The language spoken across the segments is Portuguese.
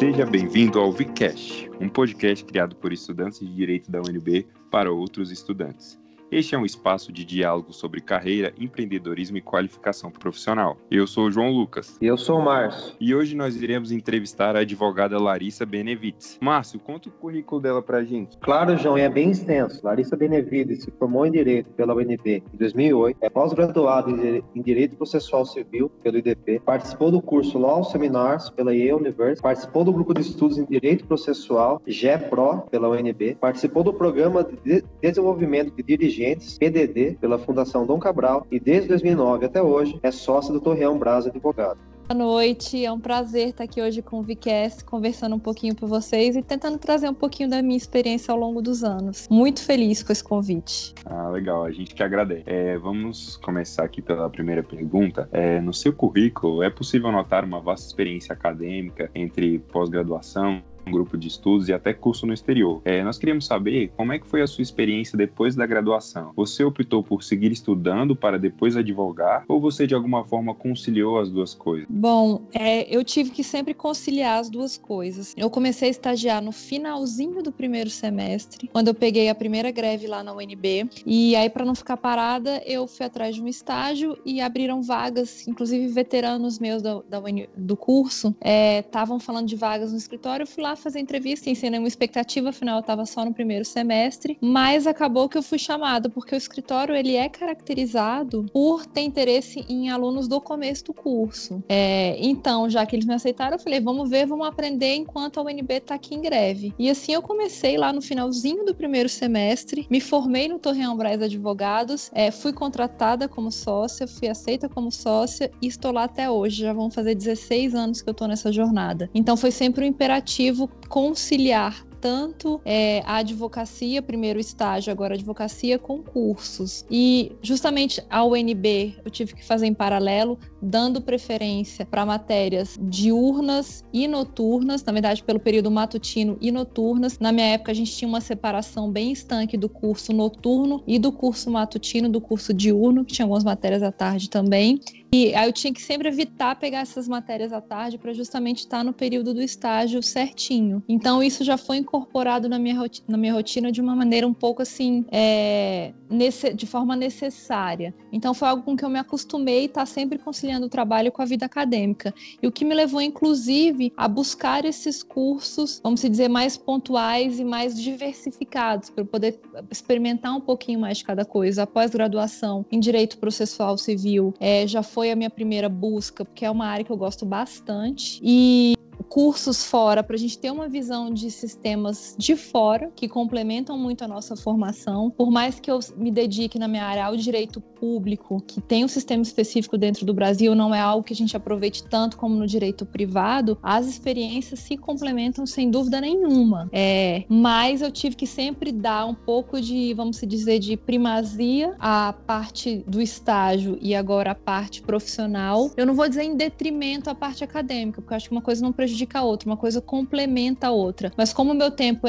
Seja bem-vindo ao Vicast, um podcast criado por estudantes de Direito da UNB para outros estudantes. Este é um espaço de diálogo sobre carreira, empreendedorismo e qualificação profissional. Eu sou o João Lucas. E eu sou o Márcio. E hoje nós iremos entrevistar a advogada Larissa Benevides. Márcio, conta o currículo dela pra gente. Claro, João, é bem extenso. Larissa Benevides se formou em Direito pela UNB em 2008, é pós-graduada em Direito Processual Civil pelo IDP, participou do curso Law Seminars pela Yale University, participou do grupo de estudos em Direito Processual, GEPRO, pela UNB, participou do programa de desenvolvimento de dirigência Dirigentes, PDD, pela Fundação Dom Cabral e desde 2009 até hoje é sócia do Torreão Braz Advogado. Boa noite, é um prazer estar aqui hoje com o Vicast, conversando um pouquinho com vocês e tentando trazer um pouquinho da minha experiência ao longo dos anos. Muito feliz com esse convite. Ah, legal, a gente que agradece. É, vamos começar aqui pela primeira pergunta. É, no seu currículo, é possível notar uma vasta experiência acadêmica entre pós-graduação, um grupo de estudos e até curso no exterior. É, nós queríamos saber como é que foi a sua experiência depois da graduação. Você optou por seguir estudando para depois advogar ou você de alguma forma conciliou as duas coisas? Bom, é, eu tive que sempre conciliar as duas coisas. Eu comecei a estagiar no finalzinho do primeiro semestre, quando eu peguei a primeira greve lá na UNB. E aí, para não ficar parada, eu fui atrás de um estágio e abriram vagas, inclusive veteranos meus da, da do curso estavam é, falando de vagas no escritório. Eu fui lá fazer entrevista, sem nenhuma expectativa, afinal eu estava só no primeiro semestre, mas acabou que eu fui chamada, porque o escritório ele é caracterizado por ter interesse em alunos do começo do curso. É, então, já que eles me aceitaram, eu falei, vamos ver, vamos aprender enquanto a UNB está aqui em greve. E assim eu comecei lá no finalzinho do primeiro semestre, me formei no Torreão Braz Advogados, é, fui contratada como sócia, fui aceita como sócia e estou lá até hoje. Já vão fazer 16 anos que eu estou nessa jornada. Então foi sempre um imperativo conciliar tanto é, a advocacia, primeiro estágio, agora advocacia, com cursos. E justamente a UNB eu tive que fazer em paralelo, dando preferência para matérias diurnas e noturnas, na verdade, pelo período matutino e noturnas. Na minha época, a gente tinha uma separação bem estanque do curso noturno e do curso matutino, do curso diurno, que tinha algumas matérias à tarde também. E aí eu tinha que sempre evitar pegar essas matérias à tarde para justamente estar no período do estágio certinho. Então isso já foi incorporado na minha, rotina, na minha rotina de uma maneira um pouco assim, é, de forma necessária. Então foi algo com que eu me acostumei estar tá sempre conciliando o trabalho com a vida acadêmica. E o que me levou, inclusive, a buscar esses cursos, vamos dizer, mais pontuais e mais diversificados, para poder experimentar um pouquinho mais de cada coisa. Após graduação em Direito Processual Civil, é, já foi a minha primeira busca, porque é uma área que eu gosto bastante. E cursos fora para a gente ter uma visão de sistemas de fora que complementam muito a nossa formação. Por mais que eu me dedique na minha área ao direito público, que tem um sistema específico dentro do Brasil, não é algo que a gente aproveite tanto como no direito privado, as experiências se complementam sem dúvida nenhuma. É, mas eu tive que sempre dar um pouco de, vamos dizer, de primazia à parte do estágio e agora a parte profissional. Eu não vou dizer em detrimento à parte acadêmica, porque eu acho que uma coisa não prejudica prejudica a outra, uma coisa complementa a outra. Mas como o meu tempo,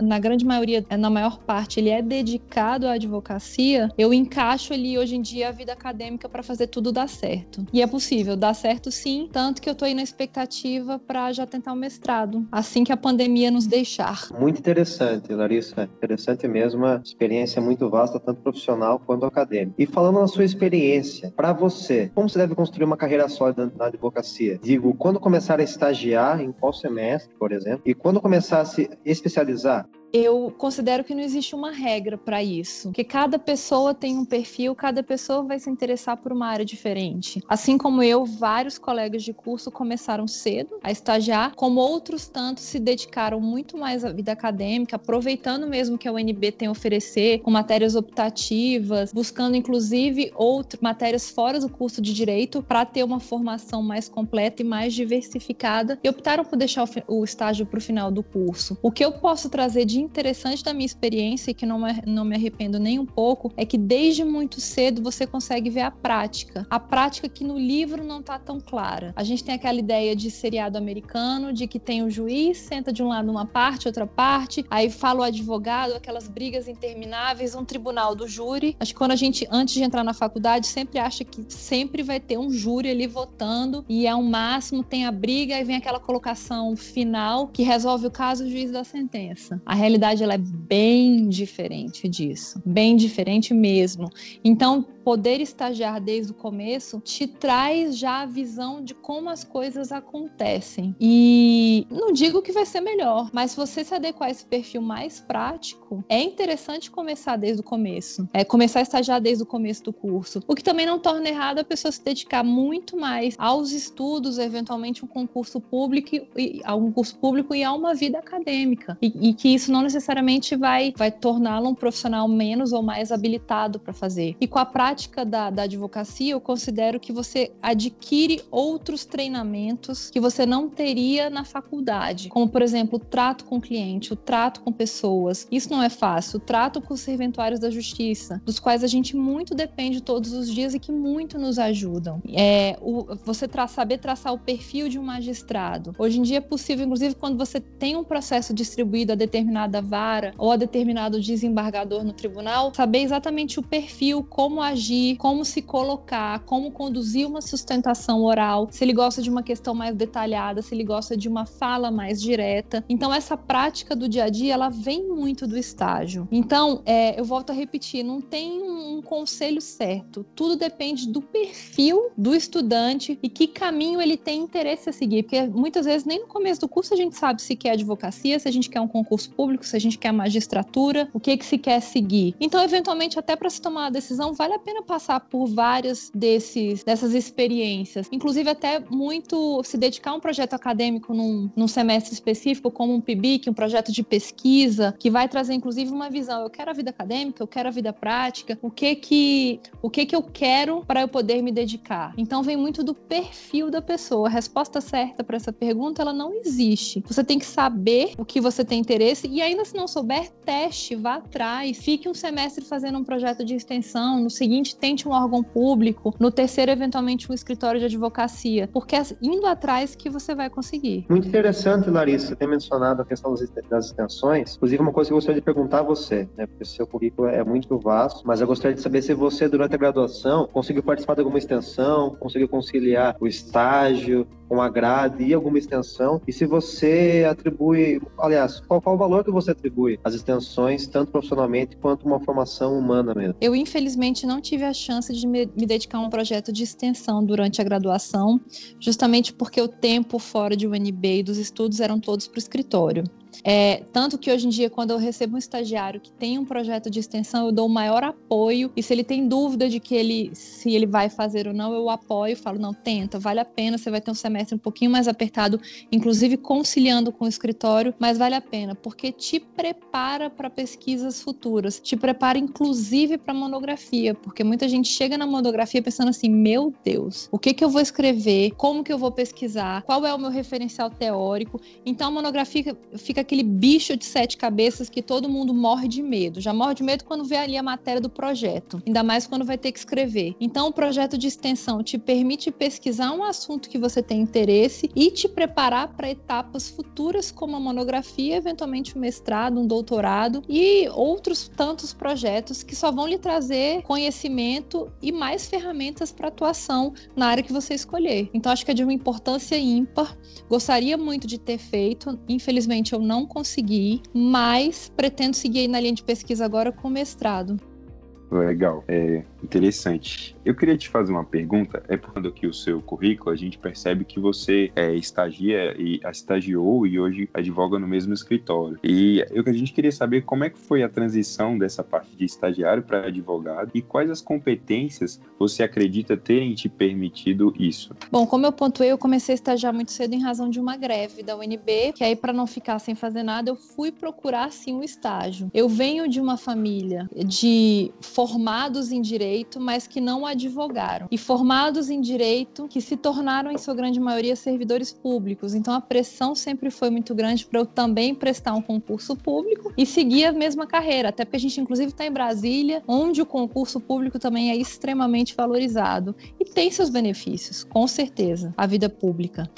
na grande maioria, na maior parte, ele é dedicado à advocacia, eu encaixo ali hoje em dia a vida acadêmica para fazer tudo dar certo. E é possível, dar certo sim, tanto que eu estou aí na expectativa para já tentar o mestrado, assim que a pandemia nos deixar. Muito interessante, Larissa. Interessante mesmo, uma experiência muito vasta, tanto profissional quanto acadêmica. E falando na sua experiência, para você, como você deve construir uma carreira sólida na advocacia? Digo, quando começar a estagiar, em qual semestre, por exemplo, e quando começar a se especializar, eu considero que não existe uma regra para isso, porque cada pessoa tem um perfil, cada pessoa vai se interessar por uma área diferente. Assim como eu, vários colegas de curso começaram cedo a estagiar, como outros tantos se dedicaram muito mais à vida acadêmica, aproveitando mesmo que a UNB tem a oferecer, com matérias optativas, buscando inclusive outras matérias fora do curso de direito para ter uma formação mais completa e mais diversificada e optaram por deixar o estágio para o final do curso. O que eu posso trazer de interessante da minha experiência que não me, não me arrependo nem um pouco é que desde muito cedo você consegue ver a prática. A prática que no livro não está tão clara. A gente tem aquela ideia de seriado americano, de que tem o juiz, senta de um lado uma parte, outra parte, aí fala o advogado, aquelas brigas intermináveis, um tribunal do júri. Acho que quando a gente, antes de entrar na faculdade, sempre acha que sempre vai ter um júri ali votando e é um máximo, tem a briga e vem aquela colocação final que resolve o caso, o juiz da sentença. A realidade ela é bem diferente disso, bem diferente mesmo. Então, poder estagiar desde o começo te traz já a visão de como as coisas acontecem. E não digo que vai ser melhor, mas se você se adequar a esse perfil mais prático, é interessante começar desde o começo. É começar a estagiar desde o começo do curso. O que também não torna errado a pessoa se dedicar muito mais aos estudos, eventualmente um concurso público a um curso público e a uma vida acadêmica. E, e que isso não necessariamente vai vai torná-lo um profissional menos ou mais habilitado para fazer. E com a prática prática da, da advocacia, eu considero que você adquire outros treinamentos que você não teria na faculdade, como, por exemplo, o trato com o cliente, o trato com pessoas. Isso não é fácil. O trato com os serventuários da justiça, dos quais a gente muito depende todos os dias e que muito nos ajudam. É, o, você tra saber traçar o perfil de um magistrado. Hoje em dia é possível, inclusive, quando você tem um processo distribuído a determinada vara ou a determinado desembargador no tribunal, saber exatamente o perfil, como agir agir, como se colocar, como conduzir uma sustentação oral, se ele gosta de uma questão mais detalhada, se ele gosta de uma fala mais direta. Então, essa prática do dia a dia, ela vem muito do estágio. Então, é, eu volto a repetir, não tem um conselho certo. Tudo depende do perfil do estudante e que caminho ele tem interesse a seguir. Porque muitas vezes, nem no começo do curso, a gente sabe se quer advocacia, se a gente quer um concurso público, se a gente quer magistratura, o que, que se quer seguir. Então, eventualmente, até para se tomar uma decisão, vale a pena pena passar por várias desses, dessas experiências. Inclusive, até muito se dedicar a um projeto acadêmico num, num semestre específico, como um PIBIC, um projeto de pesquisa, que vai trazer, inclusive, uma visão. Eu quero a vida acadêmica, eu quero a vida prática, o que que, o que, que eu quero para eu poder me dedicar. Então, vem muito do perfil da pessoa. A resposta certa para essa pergunta, ela não existe. Você tem que saber o que você tem interesse e ainda se não souber, teste, vá atrás. Fique um semestre fazendo um projeto de extensão, no seguinte seguinte, tente um órgão público, no terceiro, eventualmente, um escritório de advocacia, porque é indo atrás que você vai conseguir. Muito interessante, Larissa, ter mencionado a questão das extensões. Inclusive, uma coisa que eu gostaria de perguntar a você, né, porque seu currículo é muito vasto, mas eu gostaria de saber se você, durante a graduação, conseguiu participar de alguma extensão, conseguiu conciliar o estágio com a grade e alguma extensão, e se você atribui, aliás, qual, qual o valor que você atribui às extensões, tanto profissionalmente quanto uma formação humana mesmo? Eu, infelizmente, não tive tive a chance de me, me, dedicar a um projeto de extensão durante a graduação, justamente porque o tempo fora de UNB e dos estudos eram todos para o escritório. É, tanto que hoje em dia, quando eu recebo um estagiário que tem um projeto de extensão, eu dou o maior apoio. E se ele tem dúvida de que ele, se ele vai fazer ou não, eu apoio, falo, não, tenta, vale a pena, você vai ter um semestre um pouquinho mais apertado, inclusive conciliando com o escritório, mas vale a pena, porque te prepara para pesquisas futuras, te prepara inclusive para monografia, porque muita gente chega na monografia pensando assim, meu Deus, o que que eu vou escrever, como que eu vou pesquisar, qual é o meu referencial teórico. Então a monografia fica aquele bicho de sete cabeças que todo mundo morre de medo. Já morre de medo quando vê ali a matéria do projeto, ainda mais quando vai ter que escrever. Então, o projeto de extensão te permite pesquisar um assunto que você tem interesse e te preparar para etapas futuras, como a monografia, eventualmente um mestrado, um doutorado e outros tantos projetos que só vão lhe trazer conhecimento e mais ferramentas para atuação na área que você escolher. Então, acho que é de uma importância ímpar. Gostaria muito de ter feito, infelizmente eu não não consegui, mas pretendo seguir na linha de pesquisa agora com mestrado. Legal, é interessante. Eu queria te fazer uma pergunta. É por aqui o seu currículo, a gente percebe que você é, estagia e estagiou e hoje advoga no mesmo escritório. E eu, a gente queria saber como é que foi a transição dessa parte de estagiário para advogado e quais as competências você acredita terem te permitido isso. Bom, como eu pontuei, eu comecei a estagiar muito cedo em razão de uma greve da UNB, que aí para não ficar sem fazer nada, eu fui procurar sim um estágio. Eu venho de uma família de formados em direito, mas que não advogaram, e formados em direito que se tornaram, em sua grande maioria, servidores públicos. Então a pressão sempre foi muito grande para eu também prestar um concurso público e seguir a mesma carreira, até porque a gente, inclusive, está em Brasília, onde o concurso público também é extremamente valorizado e tem seus benefícios, com certeza, a vida pública.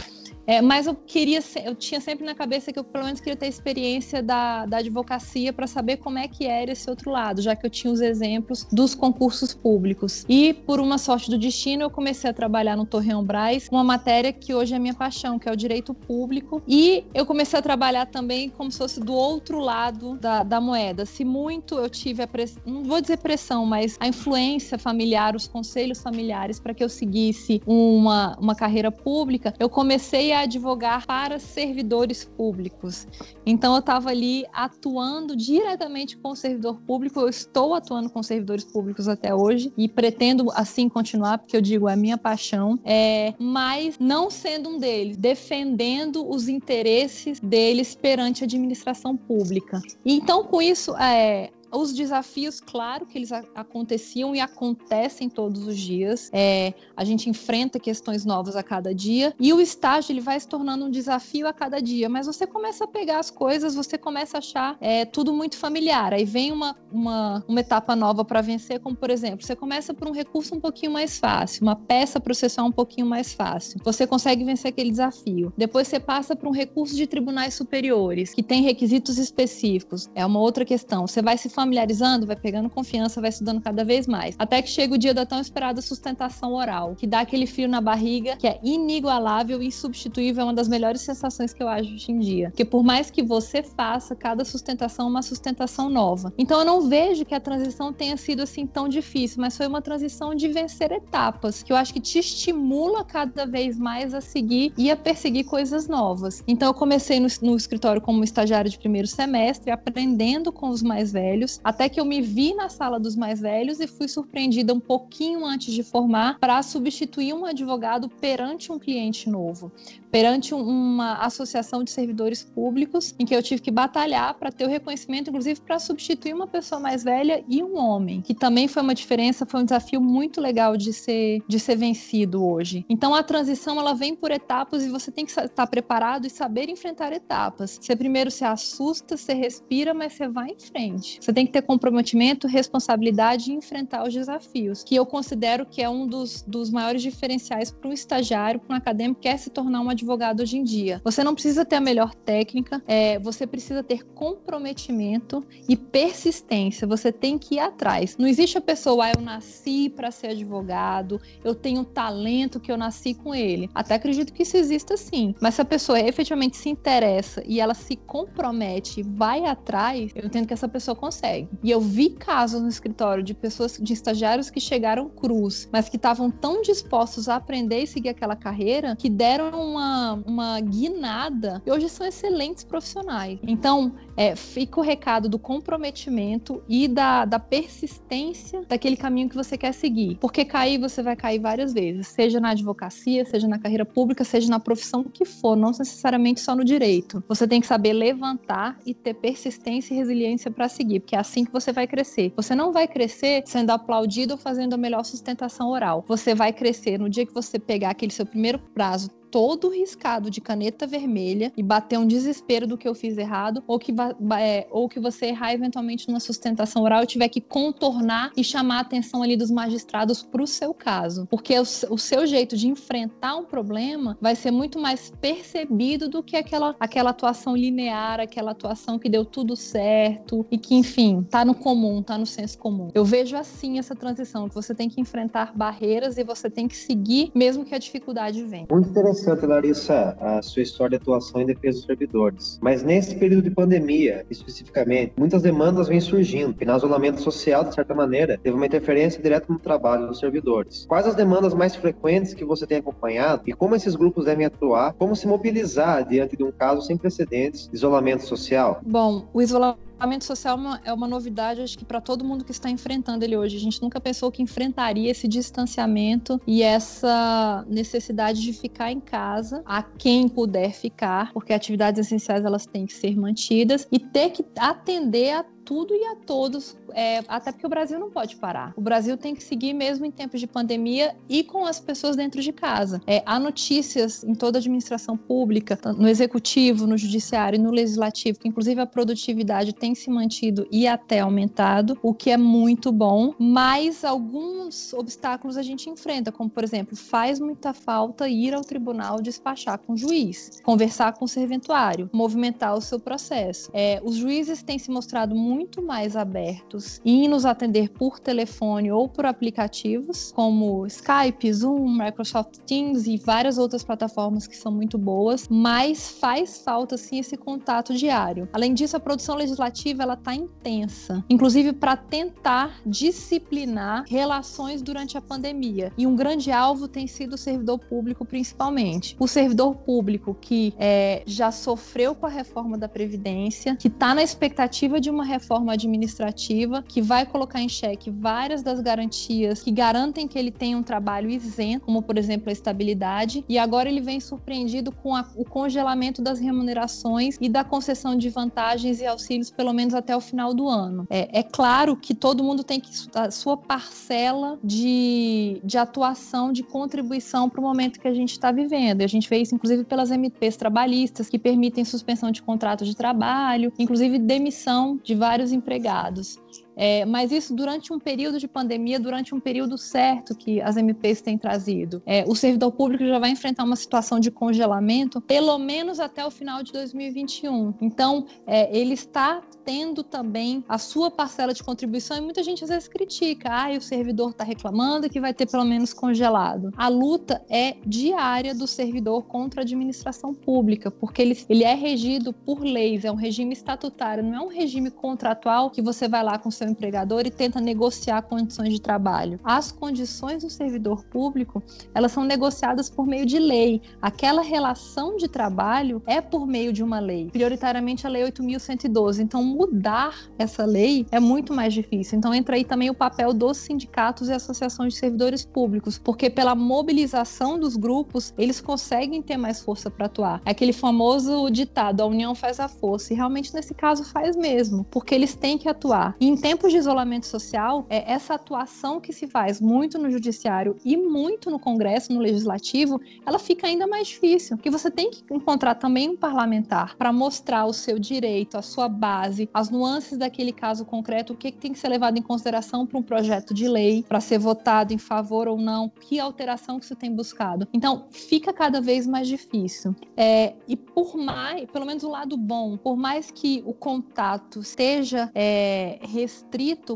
É, mas eu queria, eu tinha sempre na cabeça que eu pelo menos queria ter experiência da, da advocacia para saber como é que era esse outro lado, já que eu tinha os exemplos dos concursos públicos. E por uma sorte do destino, eu comecei a trabalhar no Torreão Braz, uma matéria que hoje é minha paixão, que é o direito público. E eu comecei a trabalhar também como se fosse do outro lado da, da moeda. Se muito eu tive a pressão, não vou dizer pressão, mas a influência familiar, os conselhos familiares para que eu seguisse uma, uma carreira pública, eu comecei a advogar para servidores públicos. Então eu estava ali atuando diretamente com o servidor público, eu estou atuando com servidores públicos até hoje e pretendo assim continuar, porque eu digo, é a minha paixão, é, mas não sendo um deles, defendendo os interesses deles perante a administração pública. Então, com isso, é, os desafios, claro que eles aconteciam e acontecem todos os dias. É, a gente enfrenta questões novas a cada dia e o estágio ele vai se tornando um desafio a cada dia. Mas você começa a pegar as coisas, você começa a achar é, tudo muito familiar. Aí vem uma, uma, uma etapa nova para vencer, como por exemplo, você começa por um recurso um pouquinho mais fácil, uma peça processual um pouquinho mais fácil. Você consegue vencer aquele desafio. Depois você passa para um recurso de tribunais superiores que tem requisitos específicos. É uma outra questão. Você vai se familiarizando, vai pegando confiança, vai estudando cada vez mais. Até que chega o dia da tão esperada sustentação oral, que dá aquele frio na barriga, que é inigualável e insubstituível, é uma das melhores sensações que eu acho hoje em dia. Porque por mais que você faça, cada sustentação é uma sustentação nova. Então eu não vejo que a transição tenha sido assim tão difícil, mas foi uma transição de vencer etapas, que eu acho que te estimula cada vez mais a seguir e a perseguir coisas novas. Então eu comecei no, no escritório como estagiário de primeiro semestre, aprendendo com os mais velhos, até que eu me vi na sala dos mais velhos e fui surpreendida um pouquinho antes de formar para substituir um advogado perante um cliente novo, perante uma associação de servidores públicos, em que eu tive que batalhar para ter o reconhecimento, inclusive para substituir uma pessoa mais velha e um homem, que também foi uma diferença, foi um desafio muito legal de ser de ser vencido hoje. Então a transição ela vem por etapas e você tem que estar preparado e saber enfrentar etapas. Você primeiro se assusta, você respira, mas você vai em frente. Você tem tem que ter comprometimento, responsabilidade e enfrentar os desafios, que eu considero que é um dos, dos maiores diferenciais para um estagiário, para um acadêmico que quer se tornar um advogado hoje em dia. Você não precisa ter a melhor técnica, é, você precisa ter comprometimento e persistência. Você tem que ir atrás. Não existe a pessoa, ah, eu nasci para ser advogado, eu tenho talento que eu nasci com ele. Até acredito que isso exista sim. Mas se a pessoa efetivamente se interessa e ela se compromete, vai atrás, eu entendo que essa pessoa consegue consegue. E eu vi casos no escritório de pessoas, de estagiários que chegaram cruz, mas que estavam tão dispostos a aprender e seguir aquela carreira que deram uma, uma guinada e hoje são excelentes profissionais. Então, é, fica o recado do comprometimento e da, da persistência daquele caminho que você quer seguir. Porque cair, você vai cair várias vezes, seja na advocacia, seja na carreira pública, seja na profissão que for, não necessariamente só no direito. Você tem que saber levantar e ter persistência e resiliência para seguir, porque é assim que você vai crescer. Você não vai crescer sendo aplaudido ou fazendo a melhor sustentação oral. Você vai crescer no dia que você pegar aquele seu primeiro prazo todo riscado de caneta vermelha e bater um desespero do que eu fiz errado, ou que, é, ou que você errar eventualmente numa sustentação oral e tiver que contornar e chamar a atenção ali dos magistrados para o seu caso. Porque o, o, seu jeito de enfrentar um problema vai ser muito mais percebido do que aquela, aquela atuação linear, aquela atuação que deu tudo certo e que, enfim, tá no comum, tá no senso comum. Eu vejo assim essa transição, que você tem que enfrentar barreiras e você tem que seguir mesmo que a dificuldade venha. Muito interessante interessante, Larissa, a sua história de atuação em defesa dos servidores. Mas nesse período de pandemia, especificamente, muitas demandas vêm surgindo, e no isolamento social, de certa maneira, teve uma interferência direta no trabalho dos servidores. Quais as demandas mais frequentes que você tem acompanhado e como esses grupos devem atuar, como se mobilizar diante de um caso sem precedentes de isolamento social? Bom, o isolamento isolamento social é uma, é uma novidade, acho que para todo mundo que está enfrentando ele hoje. A gente nunca pensou que enfrentaria esse distanciamento e essa necessidade de ficar em casa, a quem puder ficar, porque atividades essenciais elas têm que ser mantidas e ter que atender a tudo e a todos, é, até porque o Brasil não pode parar. O Brasil tem que seguir mesmo em tempos de pandemia e com as pessoas dentro de casa. É, há notícias em toda a administração pública, no executivo, no judiciário e no legislativo, que inclusive a produtividade tem se mantido e até aumentado, o que é muito bom, mas alguns obstáculos a gente enfrenta, como por exemplo, faz muita falta ir ao tribunal despachar com o juiz, conversar com o serventuário, movimentar o seu processo. É, os juízes têm se mostrado muito mais abertos em nos atender por telefone ou por aplicativos, como Skype, Zoom, Microsoft Teams e várias outras plataformas que são muito boas, mas faz falta sim esse contato diário. Além disso, a produção legislativa ela está intensa, inclusive para tentar disciplinar relações durante a pandemia. E um grande alvo tem sido o servidor público, principalmente. O servidor público que é, já sofreu com a reforma da Previdência, que está na expectativa de uma reforma administrativa que vai colocar em xeque várias das garantias que garantem que ele tenha um trabalho isento, como por exemplo a estabilidade, e agora ele vem surpreendido com a, o congelamento das remunerações e da concessão de vantagens e auxílios pelo menos até o final do ano. É, é claro que todo mundo tem que a sua parcela de, de atuação, de contribuição para o momento que a gente está vivendo. E a gente vê isso inclusive pelas MPs trabalhistas que permitem suspensão de contrato de trabalho, inclusive demissão de vários empregados. É, mas isso durante um período de pandemia, durante um período certo que as MPs têm trazido. É, o servidor público já vai enfrentar uma situação de congelamento, pelo menos até o final de 2021. Então, é, ele está tendo também a sua parcela de contribuição e muita gente às vezes critica, ah, o servidor está reclamando que vai ter pelo menos congelado. A luta é diária do servidor contra a administração pública, porque ele, ele é regido por leis, é um regime estatutário, não é um regime contratual que você vai lá com seu seu empregador e tenta negociar condições de trabalho. As condições do servidor público, elas são negociadas por meio de lei. Aquela relação de trabalho é por meio de uma lei, prioritariamente a lei 8112. Então mudar essa lei é muito mais difícil. Então entra aí também o papel dos sindicatos e associações de servidores públicos, porque pela mobilização dos grupos, eles conseguem ter mais força para atuar. É aquele famoso ditado, a união faz a força, e realmente nesse caso faz mesmo, porque eles têm que atuar. E em de isolamento social, é essa atuação que se faz muito no judiciário e muito no Congresso, no legislativo, ela fica ainda mais difícil, porque você tem que encontrar também um parlamentar para mostrar o seu direito, a sua base, as nuances daquele caso concreto, o que, que tem que ser levado em consideração para um projeto de lei, para ser votado em favor ou não, que alteração que você tem buscado. Então, fica cada vez mais difícil. É, e por mais, pelo menos o lado bom, por mais que o contato esteja é, restrito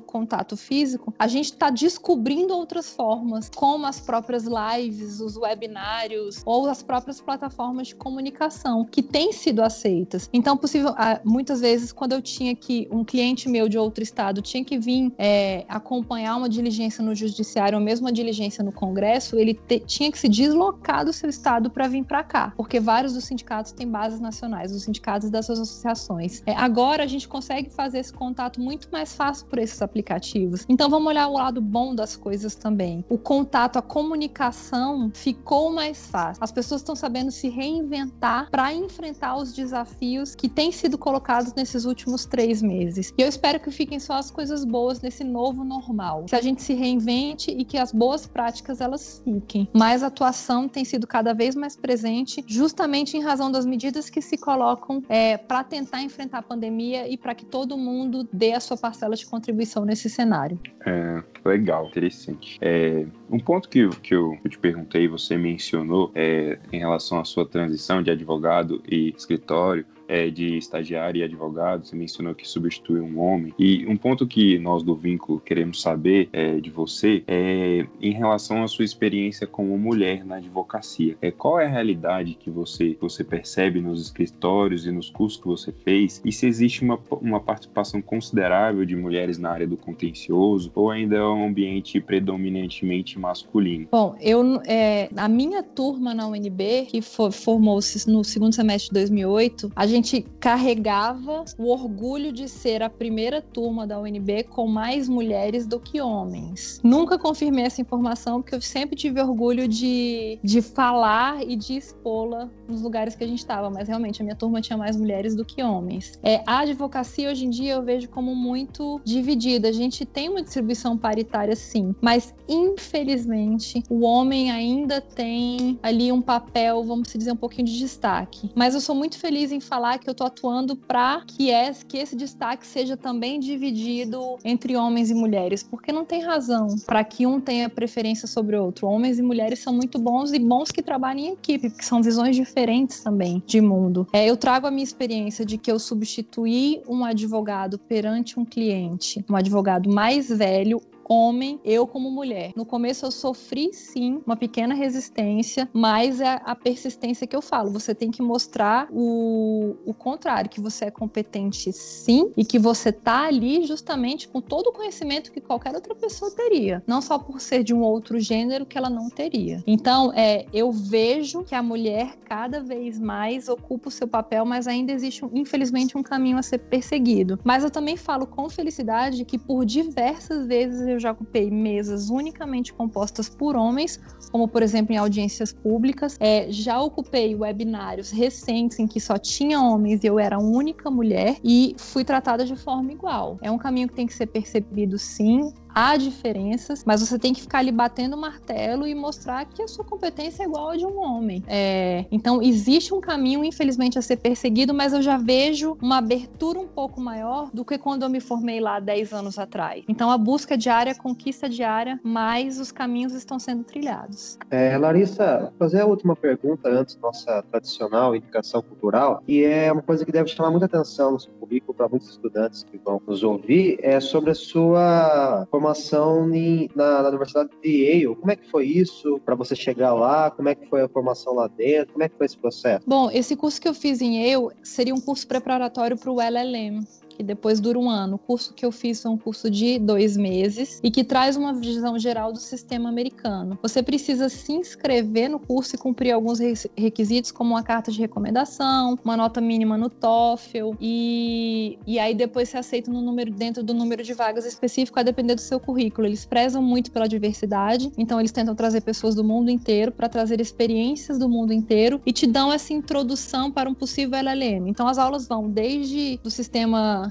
contato físico, a gente está descobrindo outras formas, como as próprias lives, os webinários ou as próprias plataformas de comunicação que têm sido aceitas. Então, possível, ah, muitas vezes, quando eu tinha que um cliente meu de outro estado tinha que vir é, acompanhar uma diligência no judiciário ou mesmo uma diligência no Congresso, ele te, tinha que se deslocar do seu estado para vir para cá, porque vários dos sindicatos têm bases nacionais, os sindicatos das suas associações. É, agora a gente consegue fazer esse contato muito mais fácil por esses aplicativos. Então vamos olhar o lado bom das coisas também. O contato, a comunicação ficou mais fácil. As pessoas estão sabendo se reinventar para enfrentar os desafios que têm sido colocados nesses últimos três meses. E eu espero que fiquem só as coisas boas nesse novo normal. Que a gente se reinvente e que as boas práticas elas fiquem. Mas a atuação tem sido cada vez mais presente, justamente em razão das medidas que se colocam é, para tentar enfrentar a pandemia e para que todo mundo dê a sua parcela de contribuição nesse cenário. É, legal, interessante. É, um ponto que, que eu, te perguntei, você mencionou é, em relação à sua transição de advogado e escritório, é, de estagiário e advogado, você mencionou que substitui um homem. E um ponto que nós do Vínculo queremos saber é, de você é em relação à sua experiência como mulher na advocacia. É, qual é a realidade que você, você percebe nos escritórios e nos cursos que você fez? E se existe uma, uma participação considerável de mulheres na área do contencioso ou ainda é um ambiente predominantemente masculino? Bom, eu, é, a minha turma na UNB, que formou-se no segundo semestre de 2008, a gente gente carregava o orgulho de ser a primeira turma da UNB com mais mulheres do que homens. Nunca confirmei essa informação, porque eu sempre tive orgulho de, de falar e de expô-la nos lugares que a gente estava, mas realmente a minha turma tinha mais mulheres do que homens. É, a advocacia hoje em dia eu vejo como muito dividida. A gente tem uma distribuição paritária sim, mas infelizmente o homem ainda tem ali um papel, vamos dizer, um pouquinho de destaque. Mas eu sou muito feliz em falar que eu tô atuando para que, é, que esse destaque seja também dividido entre homens e mulheres, porque não tem razão para que um tenha preferência sobre o outro. Homens e mulheres são muito bons e bons que trabalham em equipe, porque são visões diferentes também de mundo. É, eu trago a minha experiência de que eu substituí um advogado perante um cliente, um advogado mais velho homem, eu como mulher. No começo eu sofri sim uma pequena resistência, mas é a persistência que eu falo. Você tem que mostrar o, o contrário, que você é competente sim e que você tá ali justamente com todo o conhecimento que qualquer outra pessoa teria, não só por ser de um outro gênero que ela não teria. Então, é, eu vejo que a mulher cada vez mais ocupa o seu papel, mas ainda existe, infelizmente, um caminho a ser perseguido. Mas eu também falo com felicidade que por diversas vezes eu eu já ocupei mesas unicamente compostas por homens, como por exemplo em audiências públicas. É, já ocupei webinários recentes em que só tinha homens e eu era a única mulher e fui tratada de forma igual. É um caminho que tem que ser percebido sim há diferenças, mas você tem que ficar ali batendo o martelo e mostrar que a sua competência é igual a de um homem. É, então, existe um caminho, infelizmente, a ser perseguido, mas eu já vejo uma abertura um pouco maior do que quando eu me formei lá 10 anos atrás. Então, a busca diária, a conquista diária, mas os caminhos estão sendo trilhados. É, Larissa, fazer a última pergunta antes da nossa tradicional indicação cultural, e é uma coisa que deve chamar muita atenção no seu currículo para muitos estudantes que vão nos ouvir, é sobre a sua formação em, na, na, Universidade de Yale. Como é que foi isso para você chegar lá? Como é que foi a formação lá dentro? Como é que foi esse processo? Bom, esse curso que eu fiz em Yale seria um curso preparatório para o LLM depois dura um ano. O curso que eu fiz foi um curso de dois meses e que traz uma visão geral do sistema americano. Você precisa se inscrever no curso e cumprir alguns requisitos, como uma carta de recomendação, uma nota mínima no TOEFL e, e aí depois se aceita no número, dentro do número de vagas específico a depender do seu currículo. Eles prezam muito pela diversidade, então eles tentam trazer pessoas do mundo inteiro para trazer experiências do mundo inteiro e te dão essa introdução para um possível LLM. Então as aulas vão desde do sistema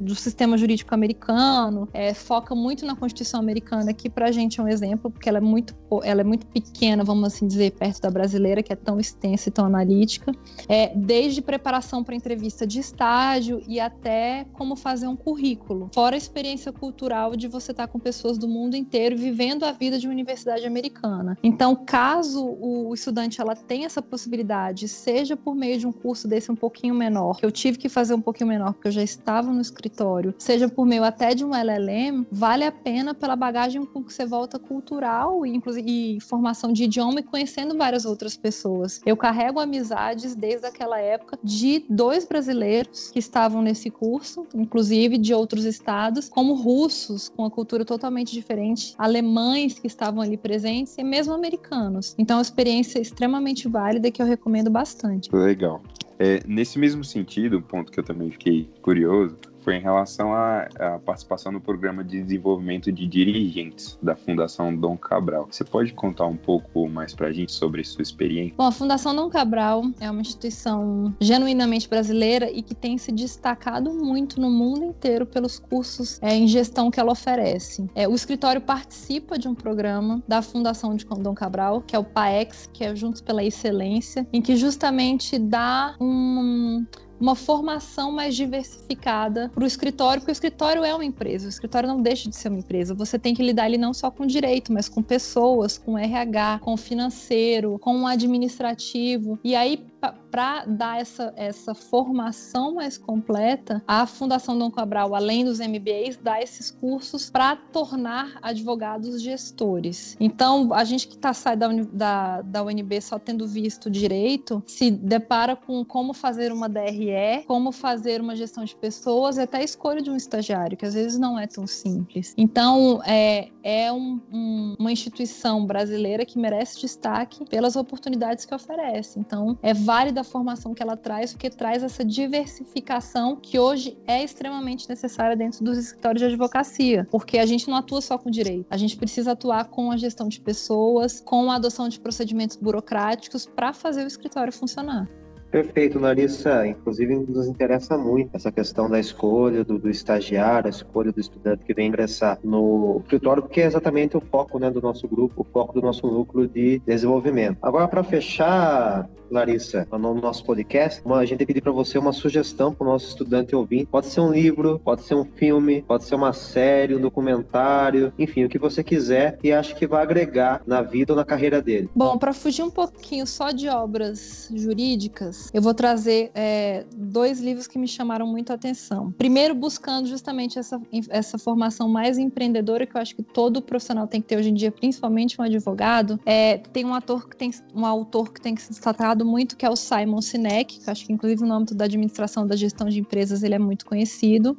do, sistema jurídico americano, é, foca muito na Constituição americana, que para a gente é um exemplo, porque ela é, muito, ela é muito pequena, vamos assim dizer, perto da brasileira, que é tão extensa e tão analítica, é, desde preparação para entrevista de estágio e até como fazer um currículo, fora a experiência cultural de você estar tá com pessoas do mundo inteiro vivendo a vida de uma universidade americana. Então, caso o estudante ela tenha essa possibilidade, seja por meio de um curso desse um pouquinho menor, que eu tive que fazer um pouquinho menor, porque eu já estavam no escritório, seja por meio até de um LLM, vale a pena pela bagagem com que você volta cultural e, inclusive, e formação de idioma e conhecendo várias outras pessoas. Eu carrego amizades desde aquela época de dois brasileiros que estavam nesse curso, inclusive de outros estados, como russos, com uma cultura totalmente diferente, alemães que estavam ali presentes e mesmo americanos. Então, é uma experiência extremamente válida que eu recomendo bastante. Legal. É, nesse mesmo sentido, um ponto que eu também fiquei curioso foi em relação à, à, participação no programa de desenvolvimento de dirigentes da Fundação Dom Cabral. Você pode contar um pouco mais para a gente sobre sua experiência? Bom, a Fundação Dom Cabral é uma instituição genuinamente brasileira e que tem se destacado muito no mundo inteiro pelos cursos é, em gestão que ela oferece. É, o escritório participa de um programa da Fundação de Dom Cabral, que é o PAEX, que é Juntos pela Excelência, em que justamente dá um uma formação mais diversificada para o escritório, porque o escritório é uma empresa, o escritório não deixa de ser uma empresa. Você tem que lidar ali não só com direito, mas com pessoas, com RH, com financeiro, com administrativo. E aí, para dar essa, essa formação mais completa, a Fundação Dom Cabral, além dos MBAs, dá esses cursos para tornar advogados gestores. Então, a gente que tá, sai da, da, da UNB só tendo visto direito, se depara com como fazer uma DRE, como fazer uma gestão de pessoas até a escolha de um estagiário, que às vezes não é tão simples. Então, é, é um, um, uma instituição brasileira que merece destaque pelas oportunidades que oferece. Então, é válido válida a formação que ela traz, porque traz essa diversificação que hoje é extremamente necessária dentro dos escritórios de advocacia, porque a gente não atua só com direito, a gente precisa atuar com a gestão de pessoas, com a adoção de procedimentos burocráticos para fazer o escritório funcionar. Perfeito, Larissa. Inclusive, nos interessa muito essa questão da escolha do, do, estagiário, a escolha do estudante que vem ingressar no escritório, porque é exatamente o foco né, do nosso grupo, o foco do nosso núcleo de desenvolvimento. Agora, para fechar, Larissa, no nosso podcast, a gente pedir para você uma sugestão para o nosso estudante ouvir. Pode ser um livro, pode ser um filme, pode ser uma série, um documentário, enfim, o que você quiser e acho que vai agregar na vida ou na carreira dele. Bom, para fugir um pouquinho só de obras jurídicas, eu vou trazer é, dois livros que me chamaram muito a atenção. Primeiro, buscando justamente essa, essa formação mais empreendedora que eu acho que todo profissional tem que ter hoje em dia, principalmente um advogado. É, tem um ator que tem um autor que tem que se destacar muito, que é o Simon Sinek, que acho que inclusive no âmbito da administração da gestão de empresas ele é muito conhecido.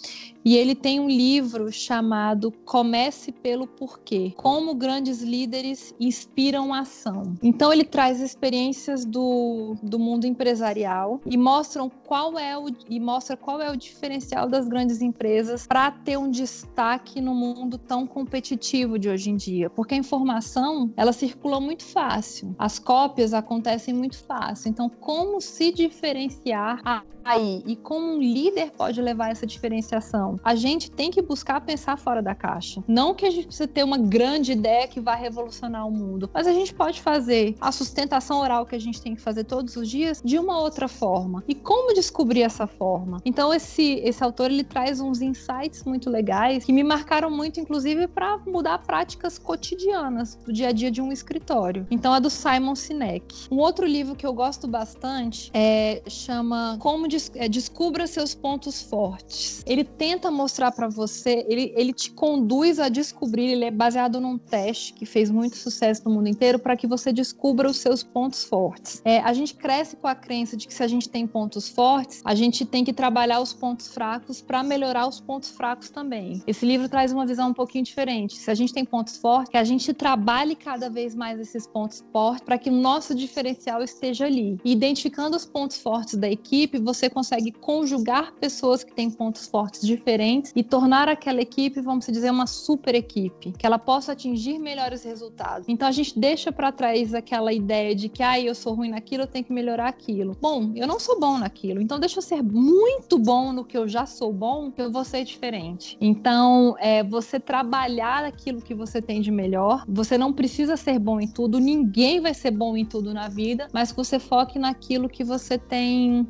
E ele tem um livro chamado Comece pelo Porquê: Como grandes líderes inspiram ação. Então ele traz experiências do, do mundo empresarial e mostram qual é o e mostra qual é o diferencial das grandes empresas para ter um destaque no mundo tão competitivo de hoje em dia, porque a informação ela circula muito fácil, as cópias acontecem muito fácil. Então, como se diferenciar aí e como um líder pode levar essa diferenciação? A gente tem que buscar pensar fora da caixa. Não que a gente precisa ter uma grande ideia que vai revolucionar o mundo, mas a gente pode fazer a sustentação oral que a gente tem que fazer todos os dias de uma outra forma. E como descobrir essa forma? Então esse esse autor ele traz uns insights muito legais que me marcaram muito inclusive para mudar práticas cotidianas do dia a dia de um escritório. Então é do Simon Sinek. Um outro livro que eu gosto bastante é chama Como des é, Descubra seus pontos fortes. Ele tenta mostrar para você, ele, ele te conduz a descobrir, ele é baseado num teste que fez muito sucesso no mundo inteiro para que você descubra os seus pontos fortes. É, a gente cresce com a crença de que se a gente tem pontos fortes, a gente tem que trabalhar os pontos fracos para melhorar os pontos fracos também. Esse livro traz uma visão um pouquinho diferente. Se a gente tem pontos fortes, que a gente trabalhe cada vez mais esses pontos fortes para que o nosso diferencial esteja ali. E identificando os pontos fortes da equipe, você consegue conjugar pessoas que têm pontos fortes diferentes e tornar aquela equipe, vamos dizer, uma super equipe, que ela possa atingir melhores resultados. Então a gente deixa para trás aquela ideia de que, ah, eu sou ruim naquilo, eu tenho que melhorar aquilo. Bom, eu não sou bom naquilo, então deixa eu ser muito bom no que eu já sou bom, que eu vou ser diferente. Então, é você trabalhar aquilo que você tem de melhor. Você não precisa ser bom em tudo, ninguém vai ser bom em tudo na vida, mas que você foque naquilo que você tem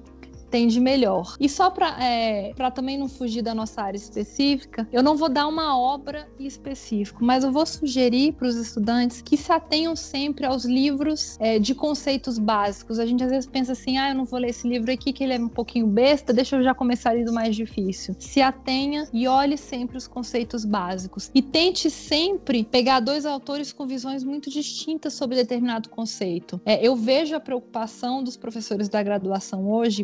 tem de melhor. E só para é, também não fugir da nossa área específica, eu não vou dar uma obra específica, mas eu vou sugerir para os estudantes que se atenham sempre aos livros é, de conceitos básicos. A gente às vezes pensa assim, ah, eu não vou ler esse livro aqui que ele é um pouquinho besta, deixa eu já começar ali do mais difícil. Se atenha e olhe sempre os conceitos básicos. E tente sempre pegar dois autores com visões muito distintas sobre determinado conceito. É, eu vejo a preocupação dos professores da graduação hoje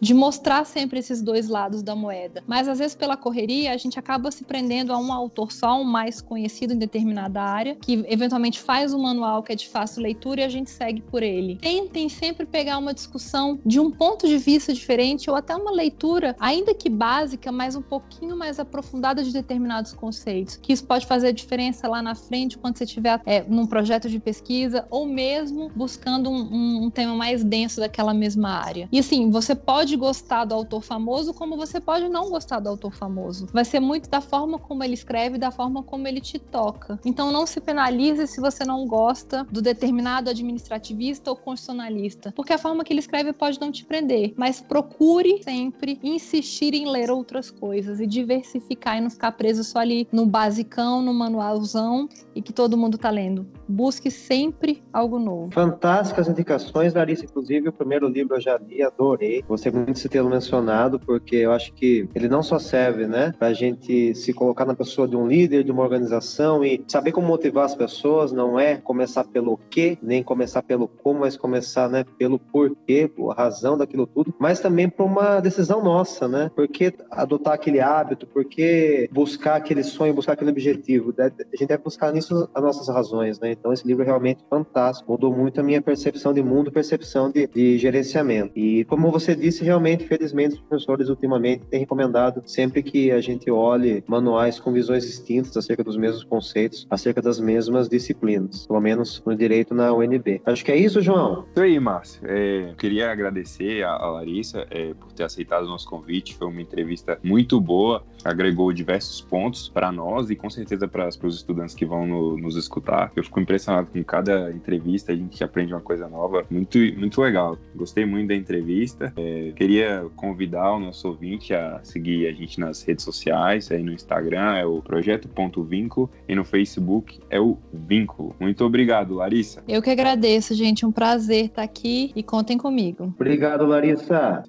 de mostrar sempre esses dois lados da moeda. Mas às vezes pela correria a gente acaba se prendendo a um autor só, um mais conhecido em determinada área, que eventualmente faz um manual que é de fácil leitura e a gente segue por ele. Tentem sempre pegar uma discussão de um ponto de vista diferente ou até uma leitura, ainda que básica, mas um pouquinho mais aprofundada de determinados conceitos, que isso pode fazer a diferença lá na frente quando você estiver é, num projeto de pesquisa ou mesmo buscando um, um, um tema mais denso daquela mesma área. E assim, você pode gostar do autor famoso, como você pode não gostar do autor famoso. Vai ser muito da forma como ele escreve, da forma como ele te toca. Então não se penalize se você não gosta do determinado administrativista ou constitucionalista, porque a forma que ele escreve pode não te prender, mas procure sempre insistir em ler outras coisas e diversificar e não ficar preso só ali no basicão, no manualzão e que todo mundo tá lendo. Busque sempre algo novo. Fantásticas indicações, Larissa. Inclusive, o primeiro livro eu já li, adorei aí. Gostei muito de você tê-lo mencionado, porque eu acho que ele não só serve, né, para a gente se colocar na pessoa de um líder, de uma organização e saber como motivar as pessoas, não é começar pelo que, nem começar pelo como, mas começar, né, pelo porquê, a razão daquilo tudo, mas também para uma decisão nossa, né? Por que adotar aquele hábito, por que buscar aquele sonho, buscar aquele objetivo? A gente deve buscar nisso as nossas razões, né? Então esse livro é realmente fantástico, mudou muito a minha percepção de mundo, percepção de, de gerenciamento. E como você disse, realmente, felizmente, os professores ultimamente têm recomendado sempre que a gente olhe manuais com visões distintas acerca dos mesmos conceitos, acerca das mesmas disciplinas, pelo menos no direito na UNB. Acho que é isso, João. Isso aí, Márcio. É, queria agradecer a, a Larissa é, por ter aceitado o nosso convite. Foi uma entrevista muito boa, agregou diversos pontos para nós e com certeza para os estudantes que vão no, nos escutar. Eu fico impressionado com cada entrevista, a gente aprende uma coisa nova. Muito, muito legal. Gostei muito da entrevista. É, queria convidar o nosso ouvinte a seguir a gente nas redes sociais. Aí no Instagram é o projeto.vínculo e no Facebook é o Vínculo. Muito obrigado, Larissa. Eu que agradeço, gente. Um prazer estar aqui e contem comigo. Obrigado, Larissa.